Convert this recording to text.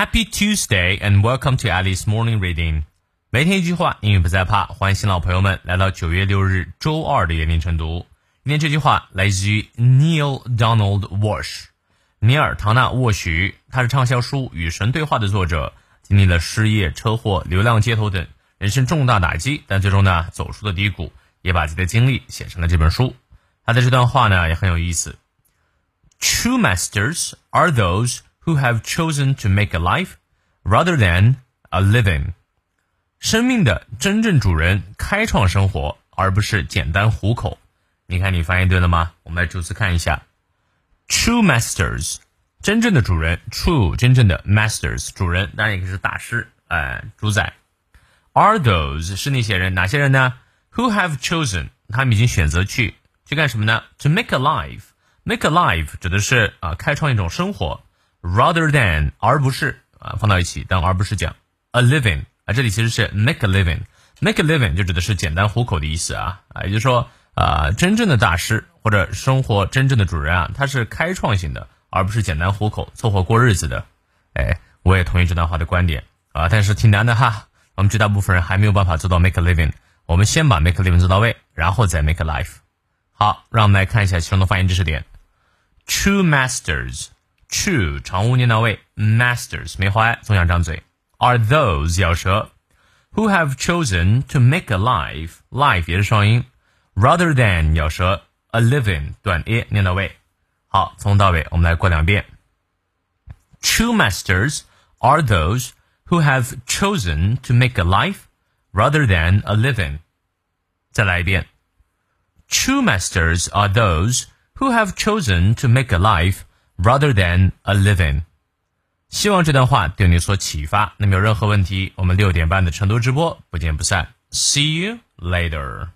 Happy Tuesday and welcome to Alice Morning Reading。每天一句话，英语不再怕。欢迎新老朋友们来到九月六日周二的原凌晨读。今天这句话来自于 Neil Donald Walsh，尼尔·唐纳·沃许，他是畅销书《与神对话》的作者，经历了失业、车祸、流浪街头等人生重大打击，但最终呢走出了低谷，也把自己的经历写成了这本书。他的这段话呢也很有意思。True masters are those who have chosen to make a life rather than a living。生命的真正主人开创生活，而不是简单糊口。你看，你发音对了吗？我们来逐词看一下。True masters，真正的主人；true，真正的 masters，主人，当然也可以是大师，哎，主宰。Are those 是那些人，哪些人呢？Who have chosen，他们已经选择去去干什么呢？To make a life，make a life 指的是啊，开创一种生活。 Rather than 而不是啊放到一起，但而不是讲 a living 啊，这里其实是 make a living，make a living 就指的是简单糊口的意思啊啊，也就是说啊，真正的大师或者生活真正的主人啊，他是开创性的，而不是简单糊口凑合过日子的。哎，我也同意这段话的观点啊，但是挺难的哈，我们绝大部分人还没有办法做到 make a living，我们先把 make a living 做到位，然后再 make a life。好，让我们来看一下其中的发音知识点，true masters。True 长物念到位，masters 没花总想张嘴，are those 咬舌，who have chosen to make a life，life 也是双音，rather than 咬舌，a living 短 a 念到位。好，从到尾我们来过两遍。True masters are those who have chosen to make a life rather than a living。再来一遍。True masters are those who have chosen to make a life rather than a living。希望这段话对你所启发。那么有任何问题，我们六点半的成都直播不见不散。See you later.